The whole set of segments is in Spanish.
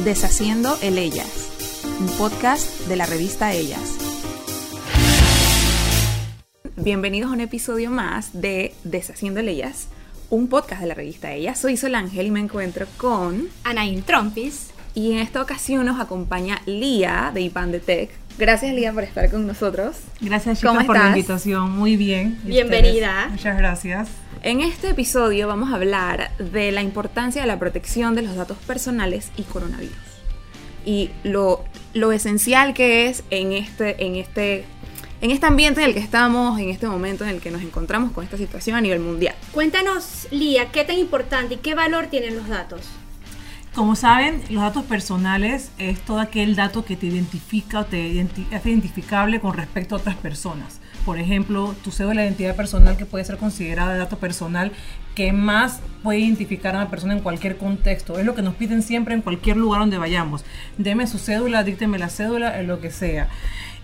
Deshaciendo el Ellas, un podcast de la revista Ellas. Bienvenidos a un episodio más de Deshaciendo el Ellas, un podcast de la revista Ellas. Soy Sol Ángel y me encuentro con Anaín Trompis. Y en esta ocasión nos acompaña Lía de IPAN de Tech. Gracias Lía por estar con nosotros. Gracias chicas por la invitación, muy bien. Bienvenida. Muchas gracias. En este episodio vamos a hablar de la importancia de la protección de los datos personales y coronavirus. Y lo, lo esencial que es en este, en, este, en este ambiente en el que estamos, en este momento en el que nos encontramos con esta situación a nivel mundial. Cuéntanos, Lía, qué tan importante y qué valor tienen los datos. Como saben, los datos personales es todo aquel dato que te identifica o te es identificable con respecto a otras personas. Por ejemplo, tu cédula de identidad personal que puede ser considerada dato personal que más puede identificar a una persona en cualquier contexto. Es lo que nos piden siempre en cualquier lugar donde vayamos. Deme su cédula, dícteme la cédula, en lo que sea.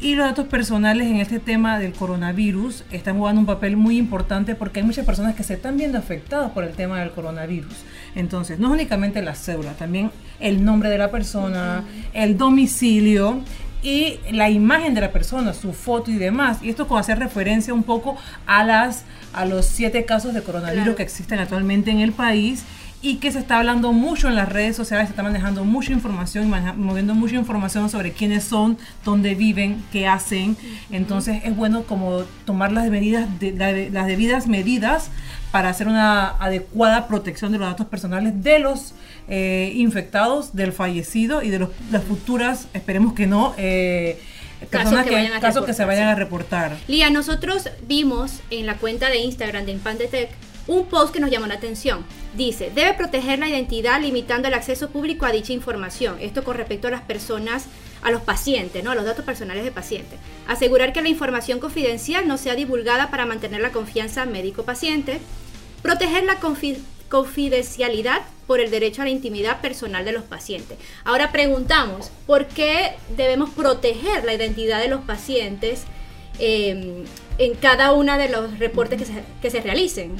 Y los datos personales en este tema del coronavirus están jugando un papel muy importante porque hay muchas personas que se están viendo afectadas por el tema del coronavirus. Entonces, no es únicamente la cédula, también el nombre de la persona, el domicilio y la imagen de la persona, su foto y demás. Y esto con hacer referencia un poco a las a los siete casos de coronavirus que existen actualmente en el país y que se está hablando mucho en las redes sociales, se está manejando mucha información, moviendo mucha información sobre quiénes son, dónde viven, qué hacen. Entonces es bueno como tomar las medidas, de, las debidas medidas para hacer una adecuada protección de los datos personales de los eh, infectados, del fallecido y de los, las futuras, esperemos que no, eh, personas que, casos que se vayan a reportar. Lía, nosotros vimos en la cuenta de Instagram de Impandetec un post que nos llamó la atención. Dice, debe proteger la identidad limitando el acceso público a dicha información. Esto con respecto a las personas, a los pacientes, ¿no? a los datos personales de pacientes. Asegurar que la información confidencial no sea divulgada para mantener la confianza médico-paciente. Proteger la confidencialidad por el derecho a la intimidad personal de los pacientes. Ahora preguntamos, ¿por qué debemos proteger la identidad de los pacientes eh, en cada uno de los reportes que se, que se realicen?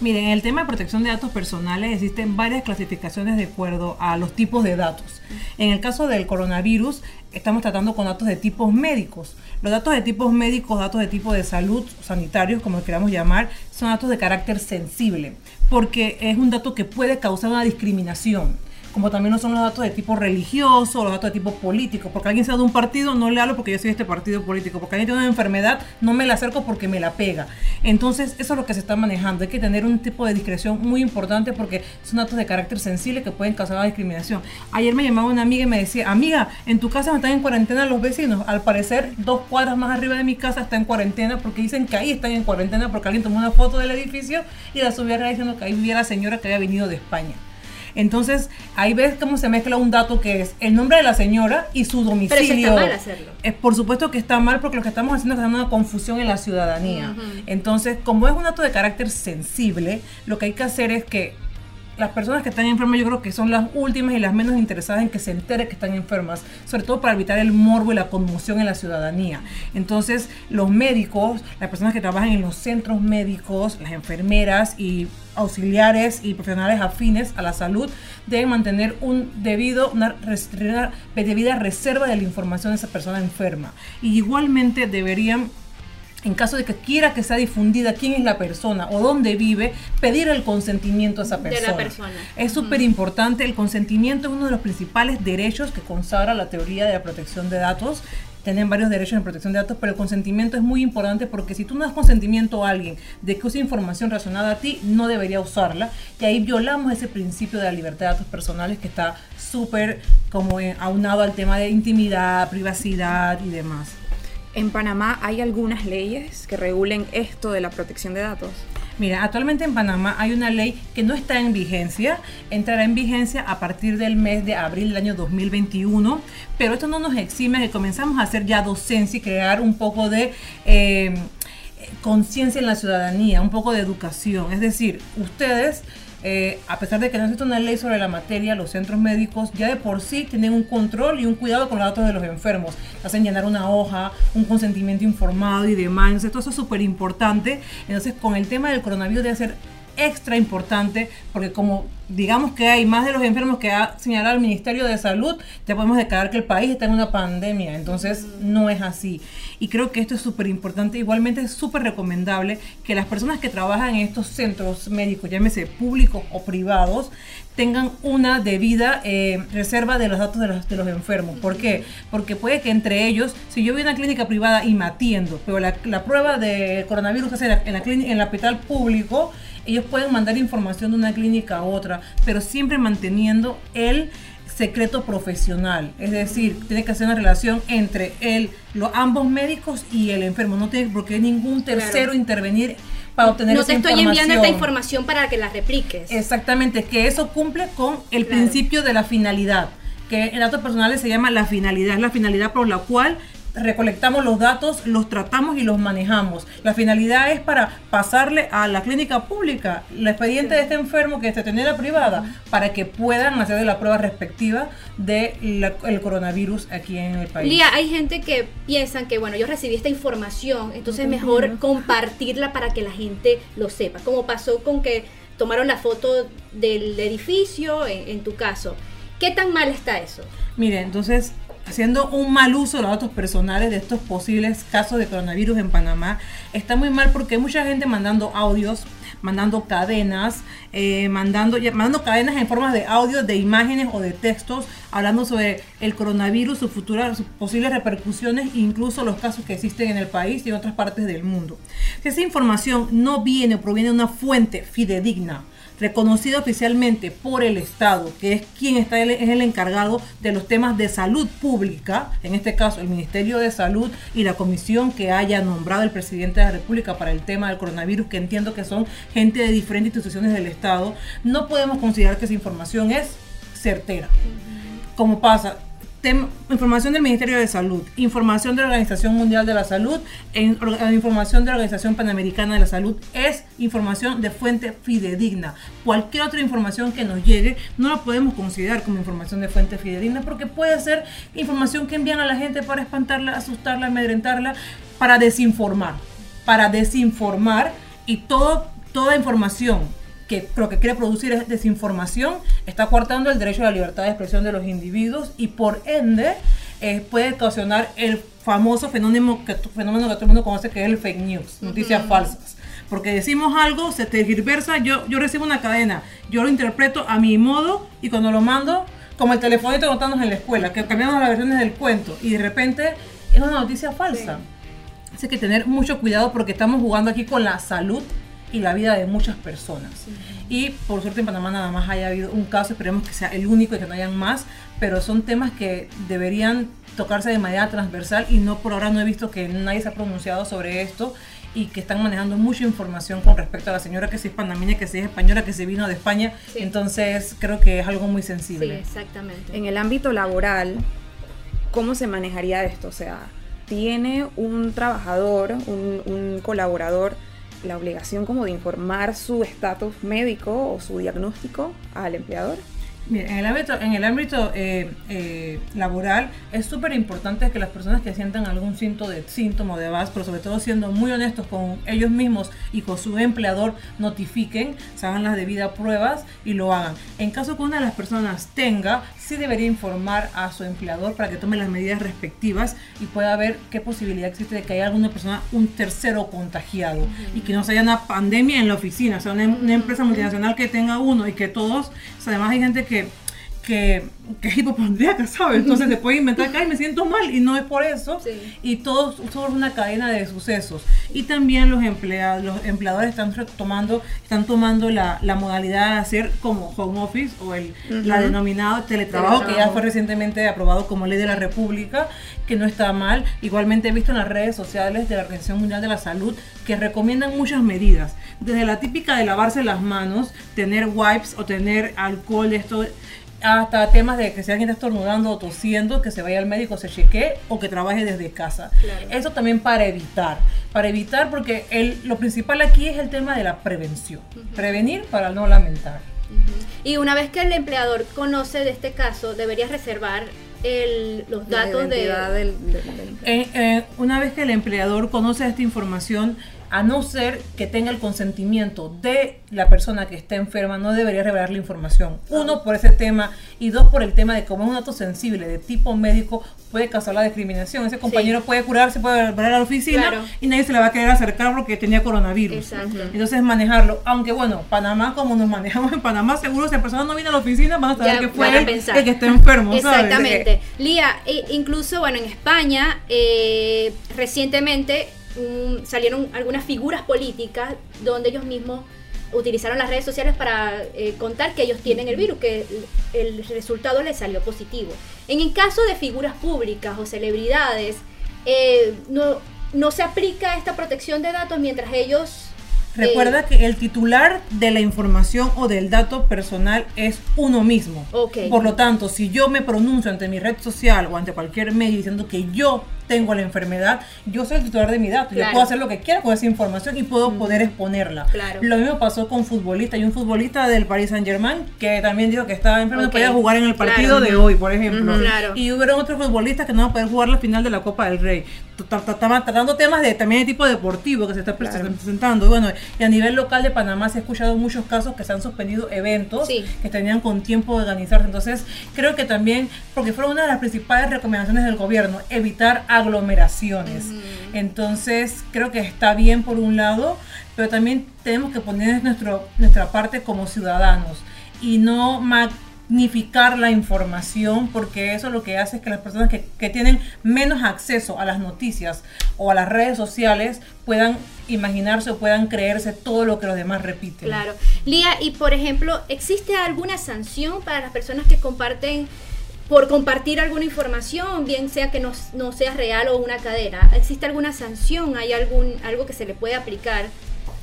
Miren, en el tema de protección de datos personales existen varias clasificaciones de acuerdo a los tipos de datos. En el caso del coronavirus, estamos tratando con datos de tipos médicos. Los datos de tipos médicos, datos de tipo de salud, sanitarios, como queramos llamar, son datos de carácter sensible, porque es un dato que puede causar una discriminación como también no son los datos de tipo religioso, los datos de tipo político. Porque alguien sea de un partido, no le hablo porque yo soy de este partido político. Porque alguien tiene una enfermedad, no me la acerco porque me la pega. Entonces, eso es lo que se está manejando. Hay que tener un tipo de discreción muy importante porque son datos de carácter sensible que pueden causar una discriminación. Ayer me llamaba una amiga y me decía, amiga, en tu casa están en cuarentena los vecinos. Al parecer, dos cuadras más arriba de mi casa está en cuarentena porque dicen que ahí están en cuarentena porque alguien tomó una foto del edificio y la subió diciendo que ahí vivía la señora que había venido de España. Entonces, ahí ves cómo se mezcla un dato que es el nombre de la señora y su domicilio. Pero está mal hacerlo. Es, por supuesto que está mal porque lo que estamos haciendo es creando una confusión en la ciudadanía. Entonces, como es un dato de carácter sensible, lo que hay que hacer es que las personas que están enfermas yo creo que son las últimas y las menos interesadas en que se entere que están enfermas, sobre todo para evitar el morbo y la conmoción en la ciudadanía. Entonces, los médicos, las personas que trabajan en los centros médicos, las enfermeras y auxiliares y profesionales afines a la salud deben mantener un debido, una, una debida reserva de la información de esa persona enferma. Y igualmente deberían en caso de que quiera que sea difundida quién es la persona o dónde vive, pedir el consentimiento a esa persona. De la persona. Es súper importante, el consentimiento es uno de los principales derechos que consagra la teoría de la protección de datos. Tienen varios derechos en protección de datos, pero el consentimiento es muy importante porque si tú no das consentimiento a alguien de que use información relacionada a ti, no debería usarla. Y ahí violamos ese principio de la libertad de datos personales que está súper como aunado al tema de intimidad, privacidad y demás. ¿En Panamá hay algunas leyes que regulen esto de la protección de datos? Mira, actualmente en Panamá hay una ley que no está en vigencia, entrará en vigencia a partir del mes de abril del año 2021, pero esto no nos exime que comenzamos a hacer ya docencia y crear un poco de... Eh, conciencia en la ciudadanía, un poco de educación. Es decir, ustedes eh, a pesar de que no existe una ley sobre la materia, los centros médicos ya de por sí tienen un control y un cuidado con los datos de los enfermos. Hacen llenar una hoja, un consentimiento informado y demás. Entonces, todo eso es súper importante. Entonces, con el tema del coronavirus debe ser extra importante porque como digamos que hay más de los enfermos que ha señalado el Ministerio de Salud, ya podemos declarar que el país está en una pandemia. Entonces, no es así. Y creo que esto es súper importante. Igualmente es súper recomendable que las personas que trabajan en estos centros médicos, llámese públicos o privados, tengan una debida eh, reserva de los datos de los, de los enfermos. ¿Por qué? Porque puede que entre ellos, si yo voy a una clínica privada y me atiendo, pero la, la prueba de coronavirus en la, en la, clínica, en el hospital público, ellos pueden mandar información de una clínica a otra, pero siempre manteniendo el secreto profesional. Es decir, tiene que ser una relación entre el, los, ambos médicos y el enfermo. No tiene por qué ningún tercero claro. intervenir para obtener no esa te estoy información. enviando esta información para que la repliques. Exactamente, que eso cumple con el Claro. principio de la finalidad, que en datos personales se llama la finalidad, es la finalidad por la cual recolectamos los datos, los tratamos y los manejamos. La finalidad es para pasarle a la clínica pública el expediente de este enfermo que se tenía en la privada para que puedan hacer la prueba respectiva del coronavirus aquí en el país. Lía, hay gente que piensan que, bueno, yo recibí esta información, entonces es mejor compartirla para que la gente lo sepa. Como pasó con que tomaron la foto del edificio, en, en tu caso. ¿Qué tan mal está eso? Mire, entonces haciendo un mal uso de los datos personales de estos posibles casos de coronavirus en Panamá. Está muy mal porque hay mucha gente mandando audios, mandando cadenas, eh, mandando, mandando cadenas en forma de audio, de imágenes o de textos, hablando sobre el coronavirus, sus futuras, posibles repercusiones, incluso los casos que existen en el país y en otras partes del mundo. Si esa información no viene o proviene de una fuente fidedigna, reconocido oficialmente por el Estado, que es quien está es el encargado de los temas de salud pública, en este caso el Ministerio de Salud y la comisión que haya nombrado el presidente de la República para el tema del coronavirus, que entiendo que son gente de diferentes instituciones del Estado, no podemos considerar que esa información es certera. Como pasa, información del Ministerio de Salud, información de la Organización Mundial de la Salud, en- or- información de la Organización Panamericana de la Salud, es información de fuente fidedigna. Cualquier otra información que nos llegue no la podemos considerar como información de fuente fidedigna porque puede ser información que envían a la gente para espantarla, asustarla, amedrentarla, para desinformar, para desinformar y todo, toda información que lo que quiere producir es desinformación, está coartando el derecho a la libertad de expresión de los individuos y por ende eh, puede ocasionar el famoso fenómeno que, fenómeno que todo el mundo conoce que es el fake news, noticias falsas. Porque decimos algo, se tergiversa, yo, yo recibo una cadena, yo lo interpreto a mi modo y cuando lo mando, como el telefonito contándonos en la escuela, que cambiamos las versiones del cuento y de repente es una noticia falsa. Así que tener mucho cuidado porque estamos jugando aquí con la salud y la vida de muchas personas. Y por suerte en Panamá nada más haya habido un caso, esperemos que sea el único y que no hayan más, pero son temas que deberían tocarse de manera transversal y no por ahora no he visto que nadie se ha pronunciado sobre esto y que están manejando mucha información con respecto a la señora que si es panameña, que si es española, que se vino de España. Sí. Entonces creo que es algo muy Sí, sensible. exactamente. En el ámbito laboral, ¿cómo se manejaría esto? O sea, ¿tiene un trabajador, un, un colaborador, la obligación como de informar su estatus médico o su diagnóstico al empleador? En el ámbito, en el ámbito eh, eh, laboral es súper importante que las personas que sientan algún síntoma de síntoma de VAS, pero sobre todo siendo muy honestos con ellos mismos y con su empleador, notifiquen, se hagan las debidas pruebas y lo hagan. En caso que una de las personas tenga, sí debería informar a su empleador para que tome las medidas respectivas y pueda ver qué posibilidad existe de que haya alguna persona, un tercero contagiado y que no se haya una pandemia en la oficina, o sea, una, una empresa multinacional que tenga uno y que todos, o sea, además hay gente que que, que hipocondríaca, ¿sabes? Entonces se puede inventar que "Ay, me siento mal y no es por eso. Sí. Y todo somos una cadena de sucesos. Y también los empleados, los empleadores están tomando, están tomando la, la modalidad de hacer como home office o el la Ujú. denominado teletrabajo, que ya Teletrabajo. fue recientemente aprobado como ley de la República, que no está mal. Igualmente he visto en las redes sociales de la Organización Mundial de la Salud que recomiendan muchas medidas. Desde la típica de lavarse las manos, tener wipes o tener alcohol, esto hasta temas de que si alguien está estornudando o tosiendo, que se vaya al médico, se chequee o que trabaje desde casa. Claro. Eso también para evitar. Para evitar porque el, lo principal aquí es el tema de la prevención. Prevenir para no lamentar. Y una vez que el empleador conoce de este caso, debería reservar el- los La datos de... del, del- del empleado. Eh, eh, una vez que el empleador conoce esta información, a no ser que tenga el consentimiento de la persona que está enferma, no debería revelar la información. Uno, por ese tema, y dos, por el tema de cómo es un dato sensible de tipo médico puede causar la discriminación. Ese compañero puede curarse, puede volver a la oficina y nadie se le va a querer acercar porque tenía coronavirus. Entonces, manejarlo. Aunque bueno, Panamá, como nos manejamos en Panamá, seguro si la persona no viene a la oficina, van a saber que fue el, que está enfermo. Exactamente. Lía, e incluso, bueno, en España, eh, recientemente salieron algunas figuras políticas donde ellos mismos utilizaron las redes sociales para eh, contar que ellos tienen el virus, que el, resultado les salió positivo. En el caso de figuras públicas o celebridades, eh, no, no se aplica esta protección de datos mientras ellos Recuerda que el titular de la información o del dato personal es uno mismo. Por lo tanto, si yo me pronuncio ante mi red social o ante cualquier medio diciendo que yo tengo la enfermedad, yo soy el titular de mi dato. Yo puedo hacer lo que quiera con esa información y puedo poder exponerla. Lo mismo pasó con futbolistas. Hay un futbolista del Paris Saint Germain que también dijo que estaba enfermo y no podía jugar en el partido de hoy, por ejemplo. Y hubo otros futbolistas que no van a poder jugar la final de la Copa del Rey. Estaban tratando temas de también de tipo deportivo que se está presentando. Y bueno, y a nivel local de Panamá se ha escuchado muchos casos que se han suspendido eventos que tenían con tiempo de organizarse. Entonces, creo que también, porque fue una de las principales recomendaciones del gobierno, evitar aglomeraciones. Entonces, creo que está bien por un lado, pero también tenemos que poner nuestro, nuestra parte como ciudadanos y no magnificar la información porque eso lo que hace es que las personas que, que, tienen menos acceso a las noticias o a las redes sociales puedan imaginarse o puedan creerse todo lo que los demás repiten. Claro. Lía, y por ejemplo, ¿existe alguna sanción para las personas que comparten por compartir alguna información, bien sea que no, sea real o una cadena. ¿Existe alguna sanción? ¿Hay algún algo que se le puede aplicar?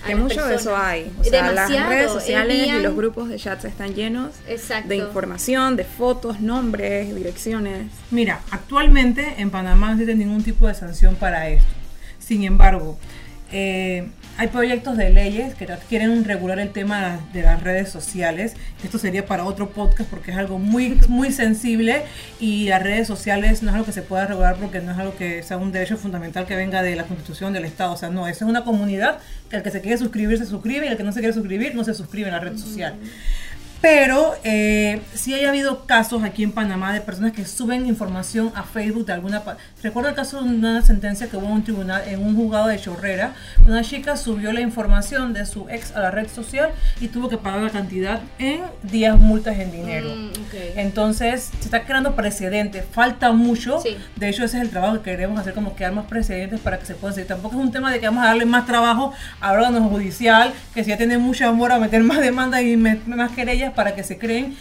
A que mucho de eso hay. O sea, las redes sociales y los grupos de chats están llenos de información, de fotos, nombres, direcciones. Mira, actualmente en Panamá no existe ningún tipo de sanción para esto. Sin embargo, eh, hay proyectos de leyes que quieren regular el tema de las redes sociales. Esto sería para otro podcast porque es algo muy, muy sensible y las redes sociales no es algo que se pueda regular porque no es algo que sea un derecho fundamental que venga de la constitución del Estado. O sea, no, eso es una comunidad que el que se quiere suscribir se suscribe y el que no se quiere suscribir no se suscribe en la red social. Pero eh, sí haya habido casos aquí en Panamá de personas que suben información a Facebook de alguna... Recuerdo el caso de una sentencia que hubo en un tribunal, en un juzgado de Chorrera. Una chica subió la información de su ex a la red social y tuvo que pagar la cantidad en 10 multas en dinero. Mm, Entonces se está creando precedentes. Falta mucho. De hecho, ese es el trabajo que queremos hacer, como crear más precedentes para que se pueda seguir. Tampoco es un tema de que vamos a darle más trabajo a órgano judicial, que si ya tiene mucho amor a meter más demandas y más querellas para que se creen,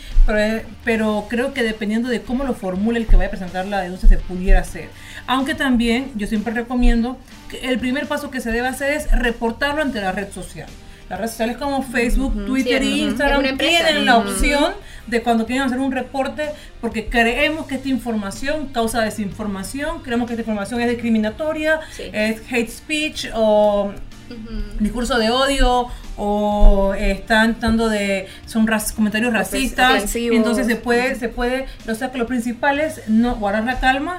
pero, creo que dependiendo de cómo lo formule el que vaya a presentar la denuncia se pudiera hacer. Aunque también yo siempre recomiendo que el primer paso que se debe hacer es reportarlo ante la red social. Las redes sociales como Facebook, Twitter e Instagram tienen la opción de cuando quieren hacer un reporte porque creemos que esta información causa desinformación, creemos que esta información es discriminatoria, es hate speech o discurso de odio o están dando de son comentarios racistas entonces se puede se puede o sea que lo principal es no guardar la calma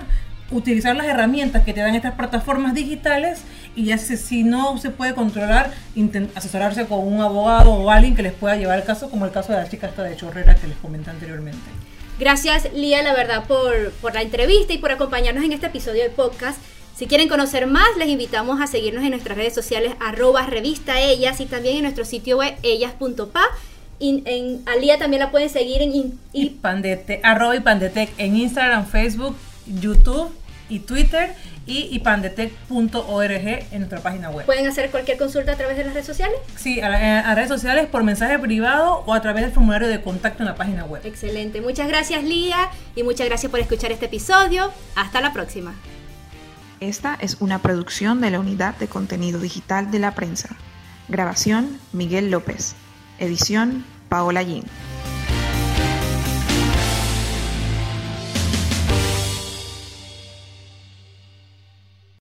utilizar las herramientas que te dan estas plataformas digitales y ya si, si no se puede controlar asesorarse con un abogado o alguien que les pueda llevar el caso como el caso de la chica esta de Chorrera que les comenté anteriormente. Gracias Lía, la verdad, por, por la entrevista y por acompañarnos en este episodio de podcast. Si quieren conocer más, les invitamos a seguirnos en nuestras redes sociales arroba revista ellas y también en nuestro sitio web ellas.pa. Y en Alía también la pueden seguir en y, pandete, arroba Pandetec en Instagram, Facebook, YouTube y Twitter y ipandetec.org en nuestra página web. ¿Pueden hacer cualquier consulta a través de las redes sociales? Sí, a, a, redes sociales por mensaje privado o a través del formulario de contacto en la página web. Excelente. Muchas gracias Lía y muchas gracias por escuchar este episodio. Hasta la próxima. Esta es una producción de la Unidad de Contenido Digital de la Prensa. Grabación, Miguel López. Edición, Paola Yin.